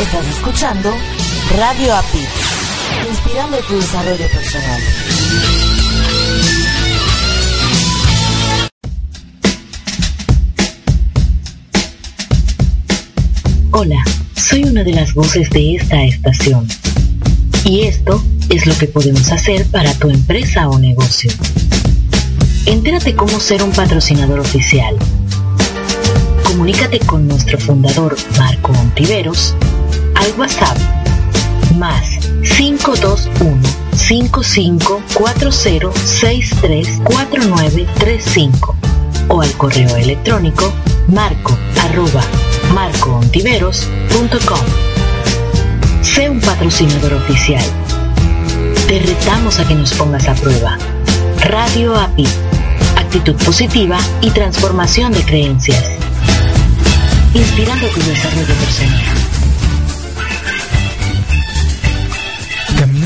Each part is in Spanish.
Estás escuchando Radio API, inspirando tu desarrollo personal. Hola, soy una de las voces de esta estación. Y esto es lo que podemos hacer para tu empresa o negocio. Entérate cómo ser un patrocinador oficial. Comunícate con nuestro fundador Marco Ontiveros al WhatsApp más 521 5540634935 o al correo electrónico marco arroba marcoontiveros.com. Sé un patrocinador oficial. Te retamos a que nos pongas a prueba. Radio API. Actitud positiva y transformación de creencias. Inspirando tu desarrollo personal.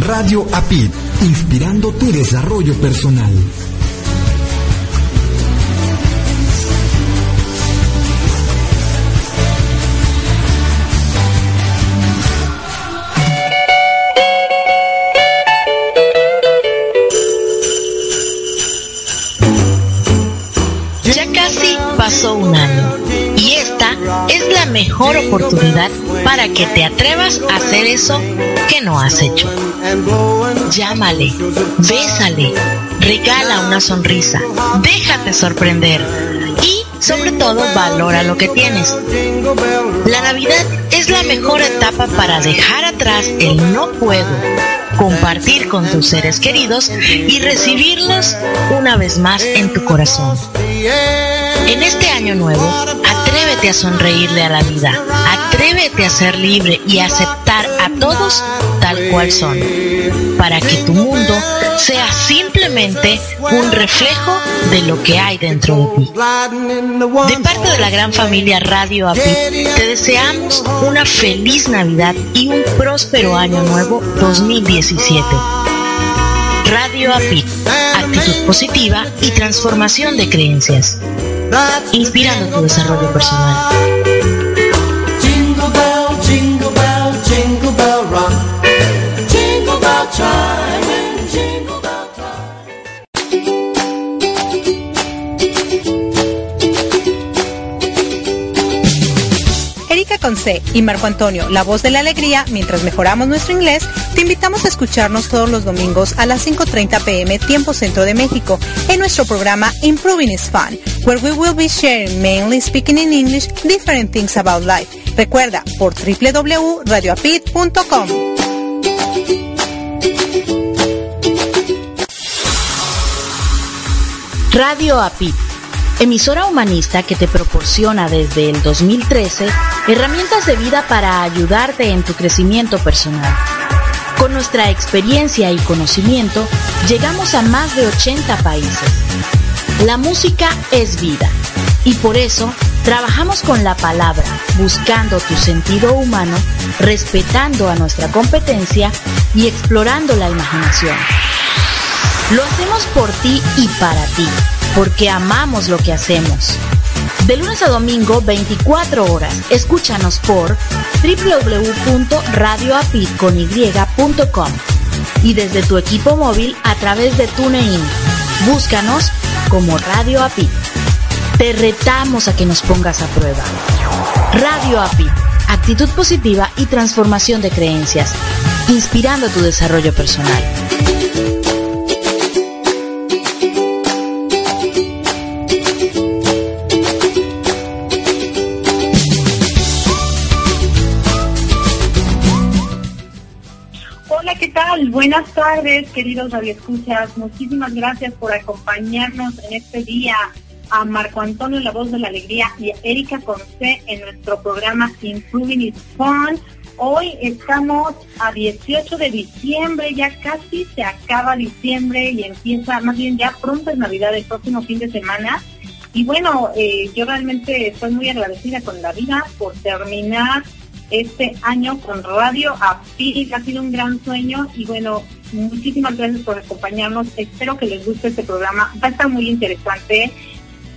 Radio APID, inspirando tu desarrollo personal. Ya casi pasó un año y esta es la mejor oportunidad para que te atrevas a hacer eso que no has hecho. Llámale, bésale, regala una sonrisa, déjate sorprender y sobre todo valora lo que tienes. La Navidad es la mejor etapa para dejar atrás el no puedo, compartir con tus seres queridos y recibirlos una vez más en tu corazón. En este año nuevo, atrévete a sonreírle a la vida, atrévete a ser libre y a aceptar a todos tal cual son, para que tu mundo sea simplemente un reflejo de lo que hay dentro de ti. De parte de la gran familia Radio API, te deseamos una feliz Navidad y un próspero año nuevo 2017. Radio API, actitud positiva y transformación de creencias. Inspirando tu desarrollo personal. Jingle bell, jingle bell, jingle bell rock. Jingle bell chime and jingle bell time. Erika Conce y Marco Antonio, la voz de la alegría, mientras mejoramos nuestro inglés, te invitamos a escucharnos todos los domingos a las 5.30 pm tiempo centro de México en nuestro programa Improving is Fun, where we will be sharing mainly speaking in English different things about life. Recuerda por www.radioapit.com. Radio API, emisora humanista que te proporciona desde el 2013 herramientas de vida para ayudarte en tu crecimiento personal. Con nuestra experiencia y conocimiento, llegamos a más de 80 países. La música es vida y por eso trabajamos con la palabra, buscando tu sentido humano, respetando a nuestra competencia y explorando la imaginación. Lo hacemos por ti y para ti, porque amamos lo que hacemos. De lunes a domingo, 24 horas. Escúchanos por www.radioapit.com y desde tu equipo móvil a través de TuneIn. Búscanos como Radio Apit. Te retamos a que nos pongas a prueba. Radio Apit. Actitud positiva y transformación de creencias. Inspirando tu desarrollo personal. Tal? Buenas tardes, queridos radioescuchas. Muchísimas gracias por acompañarnos en este día a Marco Antonio, la voz de la alegría, y a Erika Conce en nuestro programa Improving is Fun. Hoy estamos a 18 de diciembre, ya casi se acaba diciembre y empieza, más bien ya pronto es Navidad, el próximo fin de semana. Y bueno, eh, yo realmente estoy muy agradecida con la vida por terminar este año con Radio API. Ha sido un gran sueño y bueno, muchísimas gracias por acompañarnos. Espero que les guste este programa. Va a estar muy interesante.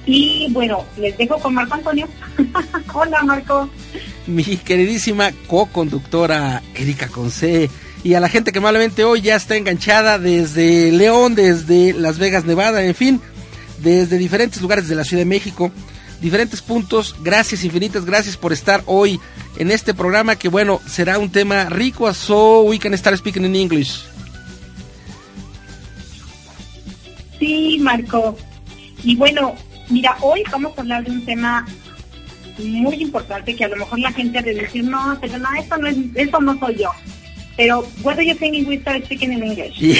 Y bueno, les dejo con Marco Antonio. Hola Marco. Mi queridísima co-conductora Erika Conce y a la gente que malamente hoy ya está enganchada desde León, desde Las Vegas, Nevada, en fin, desde diferentes lugares de la Ciudad de México, diferentes puntos. Gracias infinitas, gracias por estar hoy en este programa que bueno, será un tema rico, so we can start speaking in English. Sí, Marco. Y bueno, mira, hoy vamos a hablar de un tema muy importante que a lo mejor la gente ha de decir, no, pero no, eso no, es, eso no soy yo. Pero, what do you think we start speaking in English?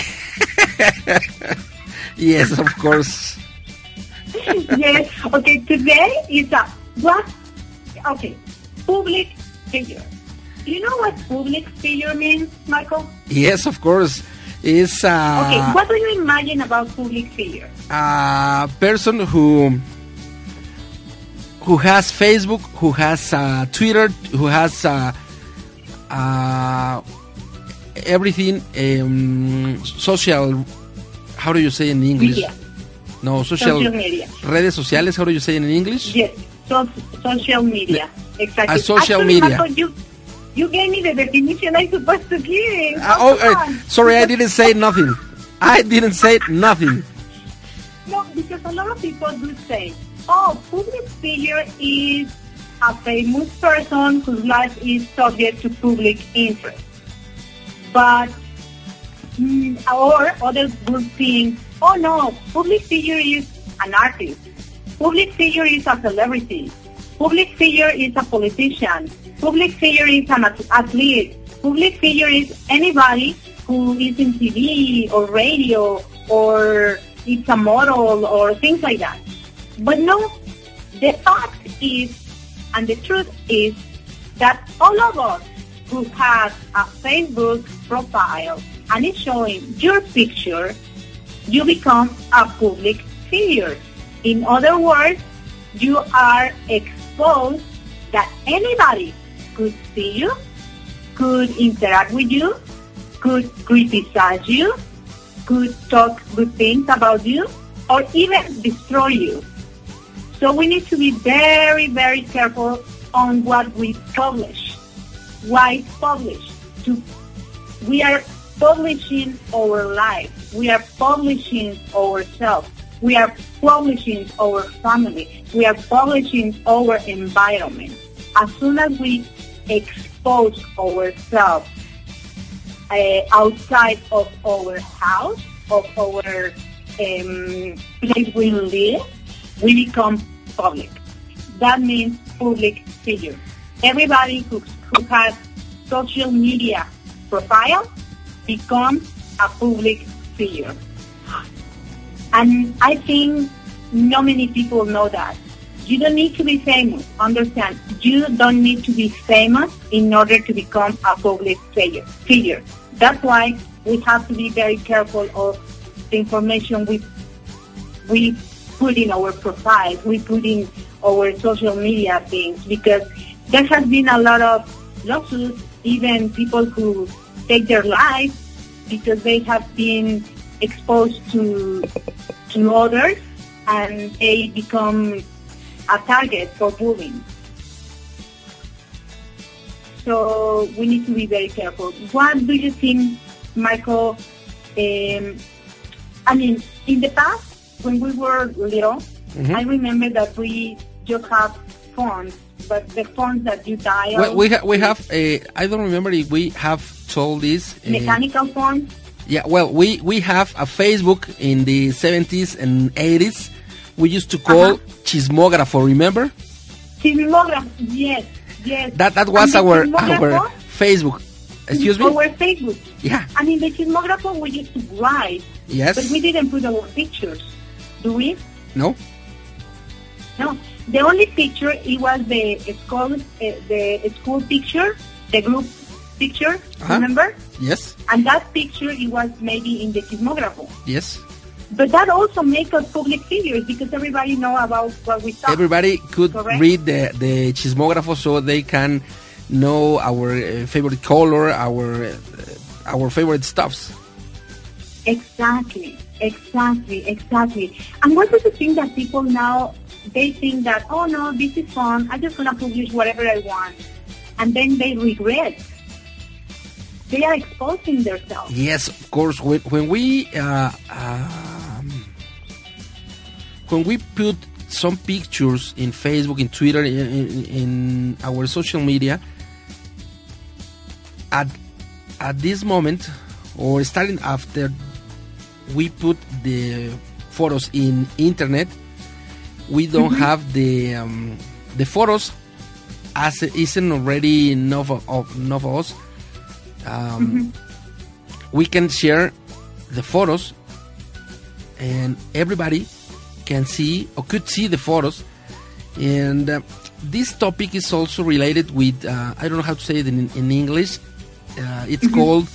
yes, of course. yes. Okay, today is a, what? Okay, public figure. Do you know what public figure means, Michael? Yes, of course. It's a, Okay, what do you imagine about public figure? a person who who has Facebook, who has uh, Twitter, who has uh, uh, everything um, social. How do you say in English? Media. No, social, Social media. redes sociales. How do you say in English? Yes, so, social media. Exactly. A social Actually, media. Marco, you, you gave me the definition I'm supposed to give. Uh, oh, uh, sorry, I didn't say nothing. I didn't say nothing. No, because a lot of people do say, oh, public figure is a famous person whose life is subject to public interest. But, mm, or others will think, oh no, public figure is an artist. Public figure is a celebrity. Public figure is a politician. Public figure is an athlete. Public figure is anybody who is in TV or radio or it's a model or things like that. But no, the fact is, and the truth is, that all of us who have a Facebook profile and is showing your picture, you become a public figure. In other words, you are exposed that anybody could see you, could interact with you, could criticize you, could talk good things about you, or even destroy you. So we need to be very, very careful on what we publish. Why publish? To, we are publishing our life. We are publishing ourselves. We are publishing our family. We are publishing our environment. As soon as we expose ourselves uh, outside of our house, of our um, place we live, we become public. That means public figure. Everybody who, who has social media profile becomes a public figure. And I think not many people know that. You don't need to be famous. Understand? You don't need to be famous in order to become a public figure. That's why we have to be very careful of the information we we put in our profiles, we put in our social media things, because there has been a lot of lawsuits, even people who take their lives because they have been exposed to to others and they become a target for bullying. So we need to be very careful. What do you think, Michael? Um, I mean, in the past, when we were little, I remember that we just have phones, but the phones that you dial, Well, we, ha- we have, uh, I don't remember if we have told this. uh, mechanical phones, Yeah, well, we, we have a Facebook in the 70s and 80s. We used to call Chismógrafo, remember? Chismógrafo, yes, yes. That that was our our Facebook. Excuse me? Our Facebook. Yeah. I mean, the chismógrafo we used to write, Yes. but we didn't put our pictures, do we? No? No. The only picture it was the school, uh, the school picture, the group picture, Uh-huh. remember? Yes, And that picture, it was maybe in the chismógrafo. yes. But that also makes us public figures because everybody know about what we talk. Everybody could Correct. read the the chismógrafo so they can know our uh, favorite color, our uh, our favorite stuffs. Exactly, exactly, exactly. And what is the thing that people now, they think that, oh no, this is fun, I'm just to publish whatever I want. And then they regret. They are exposing themselves. Yes, of course. When, when we uh, um, when we put some pictures in Facebook, in Twitter, in, in, in our social media, at at this moment, or starting after we put the photos in internet, we don't have the um, the photos as it isn't already enough of, of enough of us. Um, we can share the photos and everybody can see or could see the photos. And uh, this topic is also related with uh, i don't know how to say it in, in english. Uh, it's called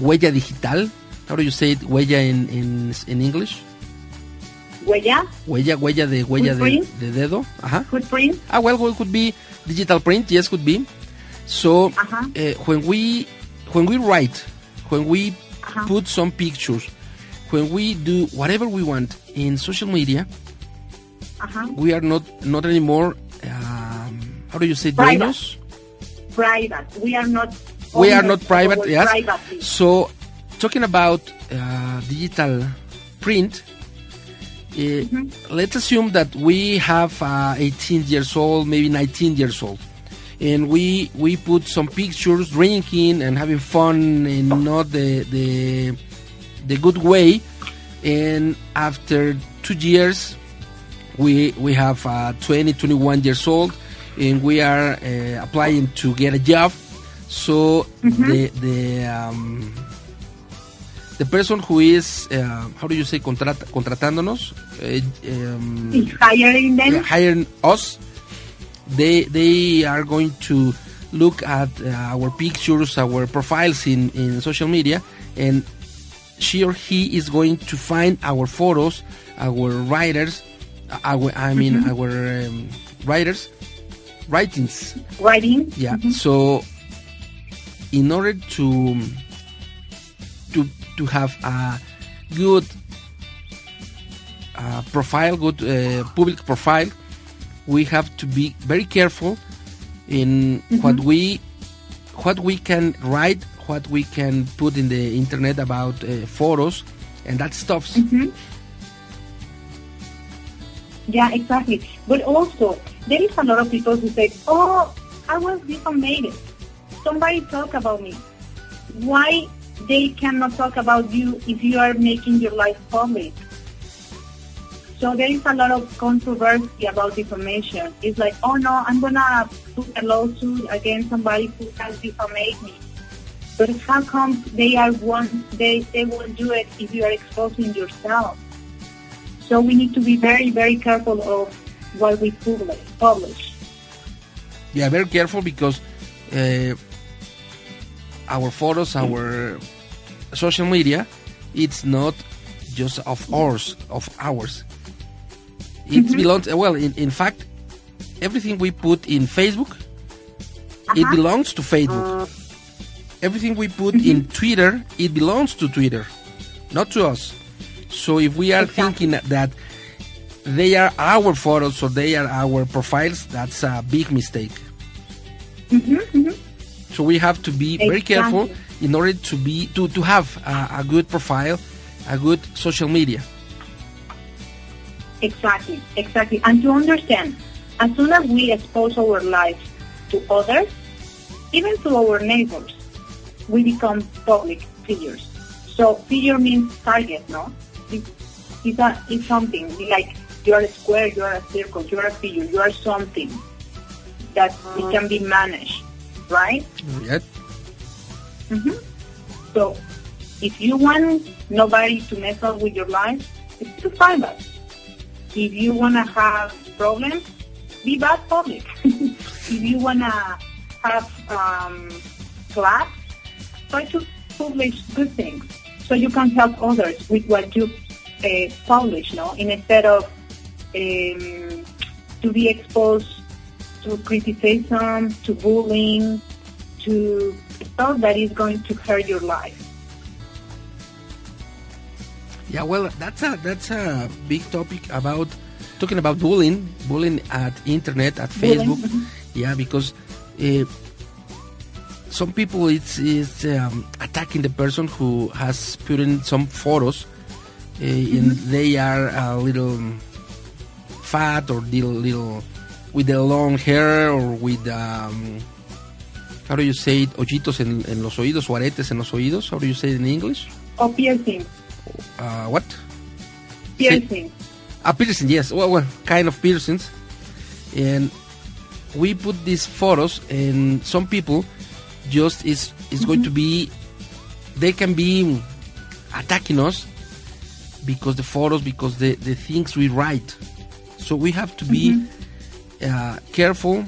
huella digital. How do you say it? Huella in, in, in english? Huella, huella huella de huella de, de dedo. Ajá. footprint, Ah, well, well, could be digital print. Yes, could be. So Uh-huh. uh, when we when we write, when we Uh-huh. put some pictures, when we do whatever we want in social media, uh-huh. we are not not anymore. Um, how do you say Private. private. We are not. We are not private. Yes. So talking about uh, digital print. Uh, Let's assume that we have uh, 18 years old, maybe 19 years old, and we we put some pictures drinking and having fun in not the the the good way, and after two years, we we have uh, 20, 21 years old, and we are uh, applying to get a job. So the the um, the person who is uh, how do you say contrat contratándonos uh, um, hiring them. hiring us they they are going to look at uh, our pictures our profiles in in social media and she or he is going to find our photos our writers uh, our i mean our um, writers writings Writing. yeah. So, in order to to to have a good uh, profile, good uh, public profile, we have to be very careful in what we what we can write, what we can put in the internet about uh, photos and that stuff. Yeah, exactly. But also, there is a lot of people who say, "Oh, I was defamated. Somebody talk about me. Why they cannot talk about you if you are making your life public?" So there is a lot of controversy about defamation. It's like, "Oh no, I'm gonna put a lawsuit against somebody who has defamed me." But how come they are one? They they won't do it if you are exposing yourself. So we need to be very, very careful of what we publish. publish. yeah very careful because uh, our photos our social media it's not just of ours of ours it mm-hmm. belongs uh, well in, in fact everything we put in facebook it uh-huh. belongs to facebook. Uh. Everything we put mm-hmm. in twitter it belongs to twitter not to us. So if we are Exactly. thinking that they are our photos or they are our profiles that's a big mistake. Mm-hmm, so we have to be very Exactly. careful in order to be to, to have a, a good profile a good social media Exactly, exactly. And to understand, as soon as we expose our lives to others, even to our neighbors, we become public figures. So figure means target, no? It, it's, a, it's something like you are a square, you are a circle, you are a figure, you are something that it can be managed, right? yeah mm-hmm. So if you want nobody to mess up with your life, it's to find us. If you want to have problems, be bad public. if you want to have um, class, try to publish good things so you can help others with what you uh, publish, no? Instead of um, to be exposed to criticism, to bullying, to stuff that is going to hurt your life. Yeah, well, that's a that's a big topic about talking about bullying, bullying at internet, at Facebook. mhm. Yeah, because uh, some people it's is um, attacking the person who has put in some photos, uh, and they are a little fat or little little with the long hair or with um, how do you say it, hoyitos en, en los oídos o aretes en los oídos? How do you say it in English? Or piercing, Uh, what? piercing. A piercing, yes. Well, well, kind of piercings. And we put these photos, and some people just is is going to be, they can be attacking us because the photos, because the the things we write. So we have to be uh, careful.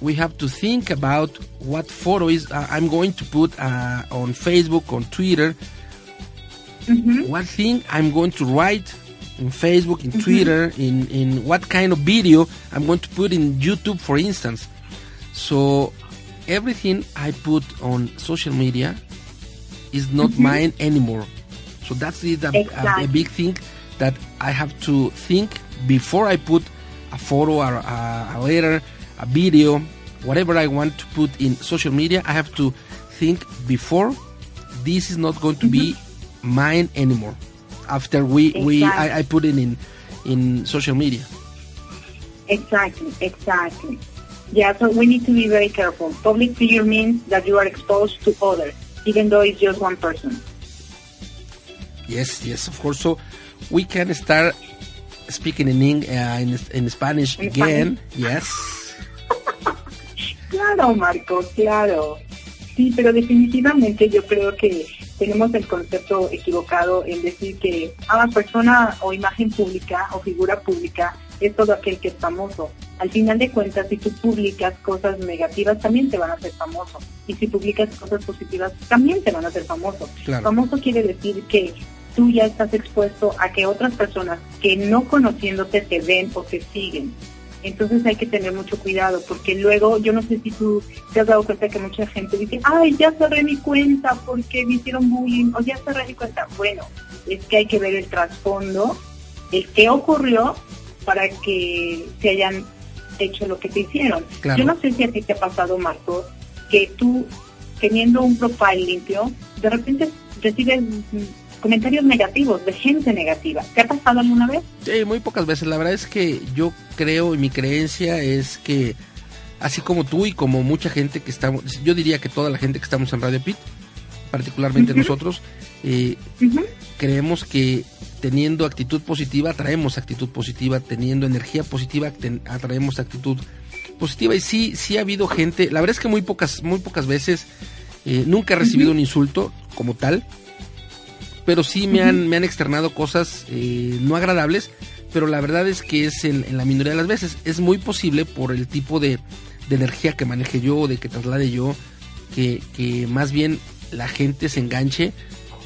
We have to think about what photo is uh, I'm going to put uh, on Facebook, on Twitter, Mm-hmm. what thing I'm going to write in Facebook, in mm-hmm. Twitter, in, in what kind of video I'm going to put in YouTube, for instance. So everything I put on social media is not mm-hmm. mine anymore. So that's the, the- a, a big thing that I have to think before I put a photo or a, a letter, a video, whatever I want to put in social media. I have to think before this is not going to be mine anymore. After we, we I, I put it in in social media. Exactly, exactly. Yeah, so we need to be very careful. Public figure means that you are exposed to others, even though it's just one person. Yes, yes, of course. So we can start speaking in Eng- uh, in, in Spanish In again. Yes. Claro, Marco, claro. Sí, pero definitivamente yo creo que tenemos el concepto equivocado en decir que a persona o imagen pública o figura pública es todo aquel que es famoso. Al final de cuentas, si tú publicas cosas negativas, también te van a hacer famoso. Y si publicas cosas positivas, también te van a hacer famoso. Claro. Famoso quiere decir que tú ya estás expuesto a que otras personas que no conociéndote te ven o te siguen. Entonces hay que tener mucho cuidado porque luego, yo no sé si tú te has dado cuenta que mucha gente dice, ay, ya cerré mi cuenta porque me hicieron bullying o ya cerré mi cuenta. Bueno, es que hay que ver el trasfondo, el qué ocurrió para que se hayan hecho lo que te hicieron. Claro. Yo no sé si a ti te ha pasado, Marco, que tú teniendo un profile limpio, de repente recibes comentarios negativos de gente negativa. ¿Te ha pasado alguna vez? Sí, muy pocas veces. La verdad es que yo creo y mi creencia es que así como tú y como mucha gente que estamos, yo diría que toda la gente que estamos en Radio Pit, particularmente nosotros, eh, creemos que teniendo actitud positiva atraemos actitud positiva, teniendo energía positiva atraemos actitud positiva y sí, sí ha habido gente, la verdad es que muy pocas, muy pocas veces, eh, nunca he recibido un insulto como tal, pero sí me han, me han externado cosas eh, no agradables, pero la verdad es que es en, en la minoría de las veces. Es muy posible por el tipo de, de energía que maneje yo, de que traslade yo, que, que más bien la gente se enganche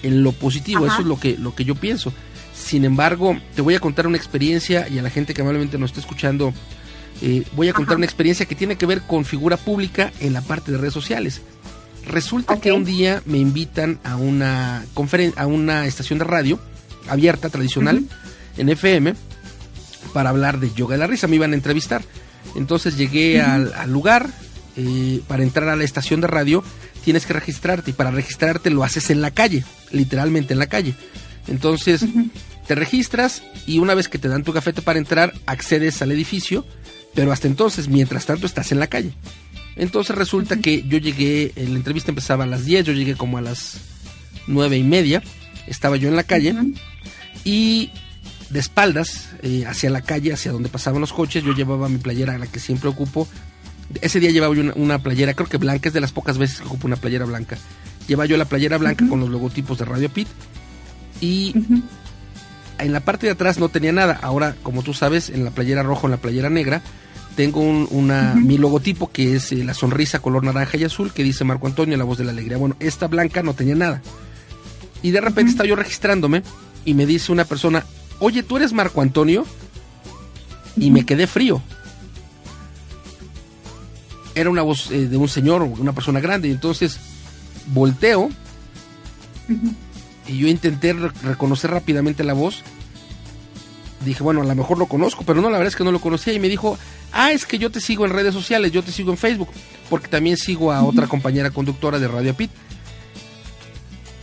en lo positivo. Ajá. Eso es lo que, lo que yo pienso. Sin embargo, te voy a contar una experiencia y a la gente que amablemente nos está escuchando, eh, voy a contar Ajá. una experiencia que tiene que ver con figura pública en la parte de redes sociales. Resulta que un día me invitan a una a una estación de radio abierta, tradicional, en FM, para hablar de yoga de la risa. Me iban a entrevistar. Entonces llegué al, al lugar. eh, para entrar a la estación de radio tienes que registrarte y para registrarte lo haces en la calle, literalmente en la calle. Entonces te registras y una vez que te dan tu gafete para entrar accedes al edificio, pero hasta entonces, mientras tanto, estás en la calle. Entonces resulta que yo llegué, eh, la entrevista empezaba a las 10, yo llegué como a las nueve y media, estaba yo en la calle y de espaldas eh, hacia la calle, hacia donde pasaban los coches, yo llevaba mi playera, la que siempre ocupo. Ese día llevaba yo una, una playera, creo que blanca, es de las pocas veces que ocupo una playera blanca. Llevaba yo la playera blanca con los logotipos de Radio Pit y en la parte de atrás no tenía nada. Ahora, como tú sabes, en la playera roja o en la playera negra tengo un, una, mi logotipo que es eh, la sonrisa color naranja y azul que dice Marco Antonio, la voz de la alegría. Bueno, esta blanca no tenía nada. Y de repente estaba yo registrándome y me dice una persona, oye, ¿tú eres Marco Antonio? Y me quedé frío. Era una voz eh, de un señor, una persona grande, y entonces volteo y yo intenté re- reconocer rápidamente la voz. Dije, bueno, a lo mejor lo conozco, pero no, la verdad es que no lo conocía. Y me dijo, ah, es que yo te sigo en redes sociales, yo te sigo en Facebook, porque también sigo a otra compañera conductora de Radio Pit.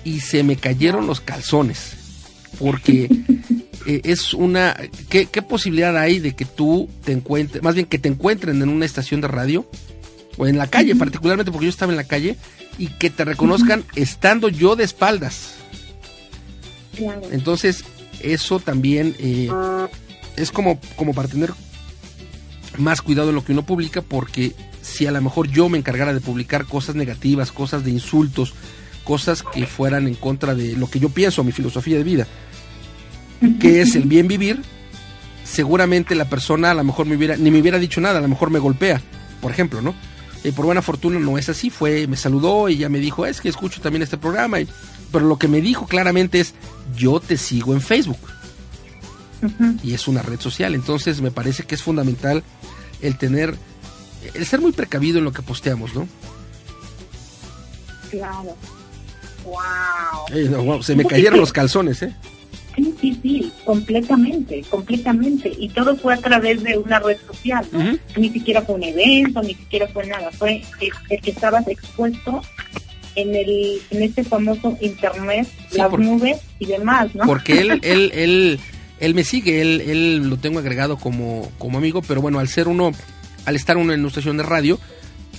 Y se me cayeron los calzones, porque eh, es una... ¿qué, ¿Qué posibilidad hay de que tú te encuentres, más bien que te encuentren en una estación de radio, o en la calle, particularmente porque yo estaba en la calle, y que te reconozcan estando yo de espaldas? Claro. Entonces, eso también eh, es como, como para tener más cuidado en lo que uno publica, porque si a lo mejor yo me encargara de publicar cosas negativas, cosas de insultos, cosas que fueran en contra de lo que yo pienso, mi filosofía de vida, que es el bien vivir, seguramente la persona a lo mejor me hubiera, ni me hubiera dicho nada, a lo mejor me golpea, por ejemplo, ¿no? Y por buena fortuna no es así, fue, me saludó y ya me dijo, es que escucho también este programa, y- pero lo que me dijo claramente es, yo te sigo en Facebook y es una red social, entonces me parece que es fundamental el tener, el ser muy precavido en lo que posteamos, ¿no? Claro. Wow. Eh, no, wow, se me cayeron los calzones, ¿eh? Sí, sí, sí, completamente, completamente. Y todo fue a través de una red social. ¿no? Ni siquiera fue un evento, ni siquiera fue nada. Fue el, el que estabas expuesto en el en este famoso internet, Sí, las por- nubes y demás, ¿no? porque él, él, él, él me sigue, él, él lo tengo agregado como, como amigo, pero bueno, al ser uno, al estar uno en una estación de radio,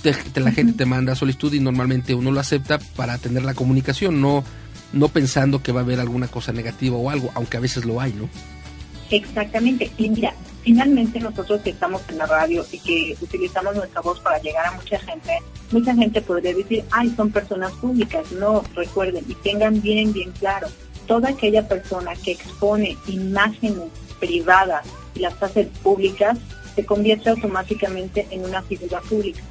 te- te- la gente te manda solicitud y normalmente uno lo acepta para tener la comunicación, no, no pensando que va a haber alguna cosa negativa o algo, aunque a veces lo hay, ¿no? Exactamente. Y mira, finalmente nosotros que estamos en la radio y que utilizamos nuestra voz para llegar a mucha gente, mucha gente podría decir, ay, son personas públicas. No, recuerden y tengan bien, bien claro, toda aquella persona que expone imágenes privadas y las hace públicas, se convierte automáticamente en una figura pública,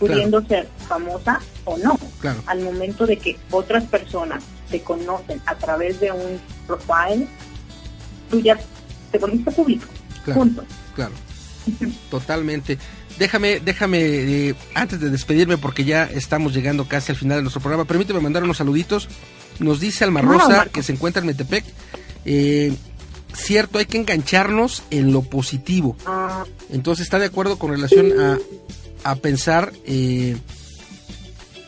pudiendo ser famosa o no. Claro. Al momento de que otras personas te conocen a través de un profile, tú ya te volviste público. Claro. Punto. Claro, totalmente. Déjame, déjame, eh, antes de despedirme, porque ya estamos llegando casi al final de nuestro programa, permíteme mandar unos saluditos. Nos dice Alma Rosa, que se encuentra en Metepec. eh, cierto, hay que engancharnos en lo positivo. Entonces está de acuerdo con relación a, a pensar eh,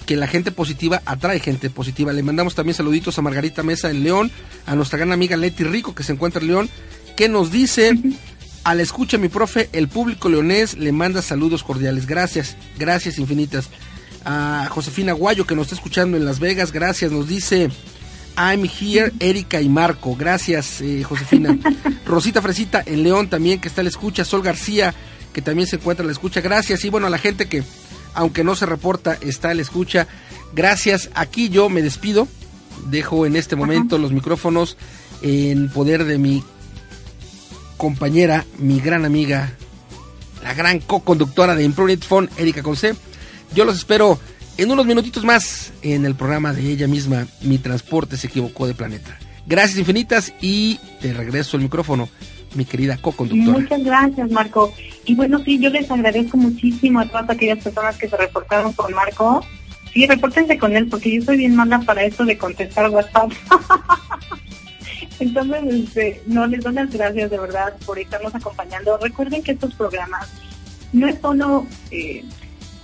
que la gente positiva atrae gente positiva. Le mandamos también saluditos a Margarita Mesa en León, a nuestra gran amiga Leti Rico que se encuentra en León, que nos dice, la escucha mi profe, el público leonés le manda saludos cordiales. Gracias, gracias infinitas. A Josefina Guayo que nos está escuchando en Las Vegas, gracias, nos dice... I'm here, Erika y Marco. Gracias, eh, Josefina. Rosita Fresita en León también, que está la escucha. Sol García, que también se encuentra la escucha. Gracias. Y bueno, a la gente que, aunque no se reporta, está la escucha. Gracias. Aquí yo me despido. Dejo en este momento los micrófonos en poder de mi compañera, mi gran amiga, la gran co-conductora de Improved Phone, Erika Conce. Yo los espero en unos minutitos más en el programa de ella misma, Mi Transporte se equivocó de planeta. Gracias infinitas y te regreso el micrófono, mi querida co-conductora. Muchas gracias, Marco. Y bueno, sí, yo les agradezco muchísimo a todas aquellas personas que se reportaron con Marco. Sí, repórtense con él, porque yo soy bien mala para esto de contestar WhatsApp. Entonces, este, no, les doy las gracias de verdad por estarnos acompañando. Recuerden que estos programas no es solo eh,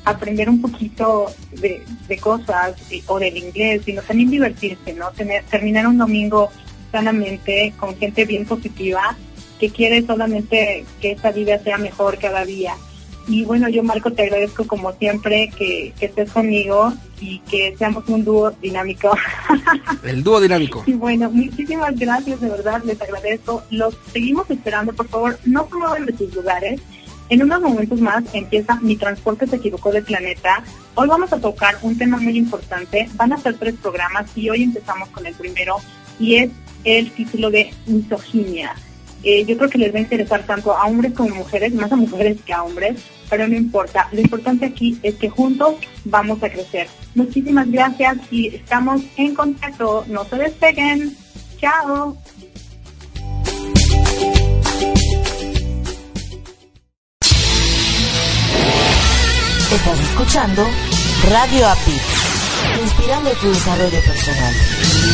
aprender un poquito de, cosas eh, o del inglés, sino también divertirse, ¿no? Tener, terminar un domingo sanamente con gente bien positiva que quiere solamente que esta vida sea mejor cada día. Y bueno, yo Marco te agradezco como siempre que, que estés conmigo y que seamos un dúo dinámico. El dúo dinámico. Y bueno, muchísimas gracias, de verdad, les agradezco. Los seguimos esperando, por favor, no se muevan de sus lugares. En unos momentos más empieza Mi Transporte se equivocó del planeta. Hoy vamos a tocar un tema muy importante. Van a ser tres programas y hoy empezamos con el primero y es el título de misoginia. Eh, yo creo que les va a interesar tanto a hombres como mujeres, más a mujeres que a hombres, pero no importa. Lo importante aquí es que juntos vamos a crecer. Muchísimas gracias y estamos en contacto. No se despeguen. Chao. Estás escuchando Radio API, inspirando tu desarrollo personal.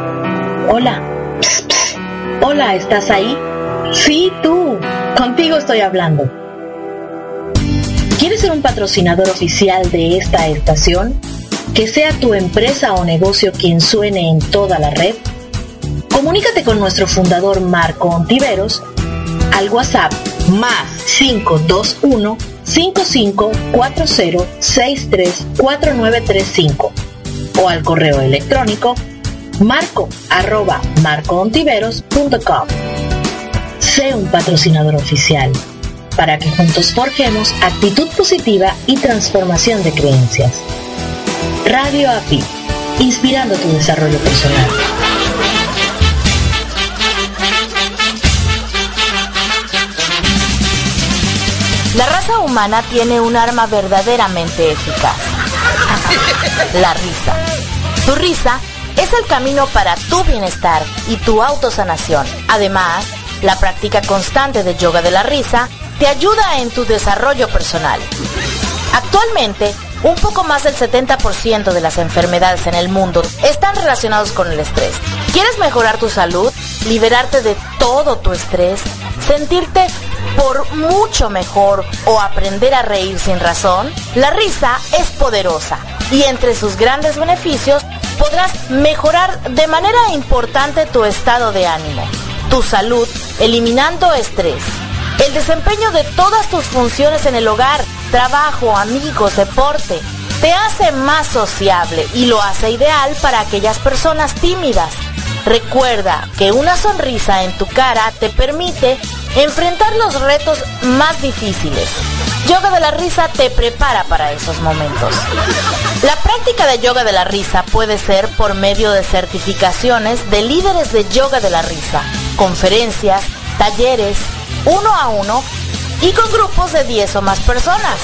¿Estás ahí? Sí, tú. Contigo estoy hablando. ¿Quieres ser un patrocinador oficial de esta estación? ¿Que sea tu empresa o negocio quien suene en toda la red? Comunícate con nuestro fundador Marco Ontiveros al WhatsApp más 521 5540 634935 o al correo electrónico marco arroba marcoontiveros.com. Sé un patrocinador oficial para que juntos forjemos actitud positiva y transformación de creencias. Radio API, inspirando tu desarrollo personal. La raza humana tiene un arma verdaderamente eficaz. La risa. Tu risa es el camino para tu bienestar y tu autosanación. Además, la práctica constante de yoga de la risa te ayuda en tu desarrollo personal. Actualmente, un poco más del 70% de las enfermedades en el mundo están relacionados con el estrés. ¿Quieres mejorar tu salud? ¿Liberarte de todo tu estrés? ¿Sentirte por mucho mejor o aprender a reír sin razón? La risa es poderosa y entre sus grandes beneficios podrás mejorar de manera importante tu estado de ánimo, tu salud, eliminando estrés, el desempeño de todas tus funciones en el hogar, trabajo, amigos, deporte, te hace más sociable y lo hace ideal para aquellas personas tímidas. Recuerda que una sonrisa en tu cara te permite enfrentar los retos más difíciles. Yoga de la risa te prepara para esos momentos. La práctica de yoga de la risa puede ser por medio de certificaciones de líderes de yoga de la risa, conferencias, talleres, uno a uno y con grupos de 10 o más personas.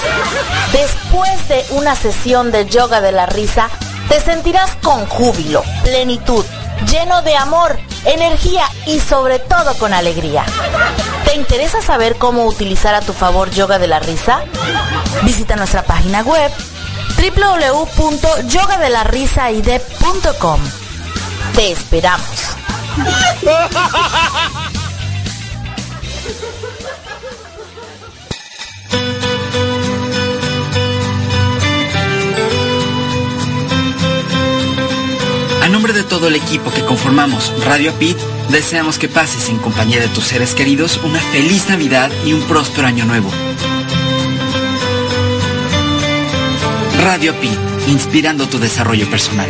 Después de una sesión de yoga de la risa, te sentirás con júbilo, plenitud, lleno de amor, energía y sobre todo con alegría. ¿Te interesa saber cómo utilizar a tu favor yoga de la risa? Visita nuestra página web www.yogadelarisaide.com. Te esperamos. todo el equipo que conformamos Radio Pit, deseamos que pases en compañía de tus seres queridos una feliz Navidad y un próspero año nuevo. Radio Pit, inspirando tu desarrollo personal.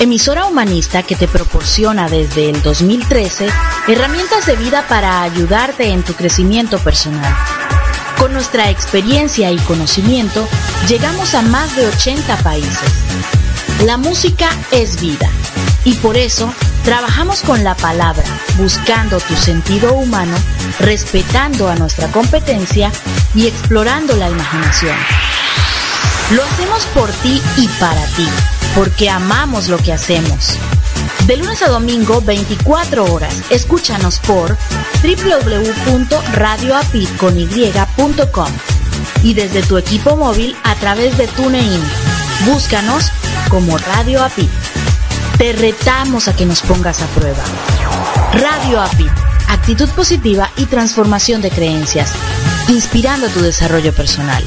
emisora humanista que te proporciona desde el 2013 herramientas de vida para ayudarte en tu crecimiento personal. Con nuestra experiencia y conocimiento, llegamos a más de 80 países. La música es vida y por eso Trabajamos con la palabra, buscando tu sentido humano, respetando a nuestra competencia y explorando la imaginación. Lo hacemos por ti y para ti, porque amamos lo que hacemos. De lunes a domingo, 24 horas. Escúchanos por www.radioapit.com y desde tu equipo móvil a través de TuneIn. Búscanos como Radio Apit. Te retamos a que nos pongas a prueba. Radio Apit. Actitud positiva y transformación de creencias, inspirando tu desarrollo personal.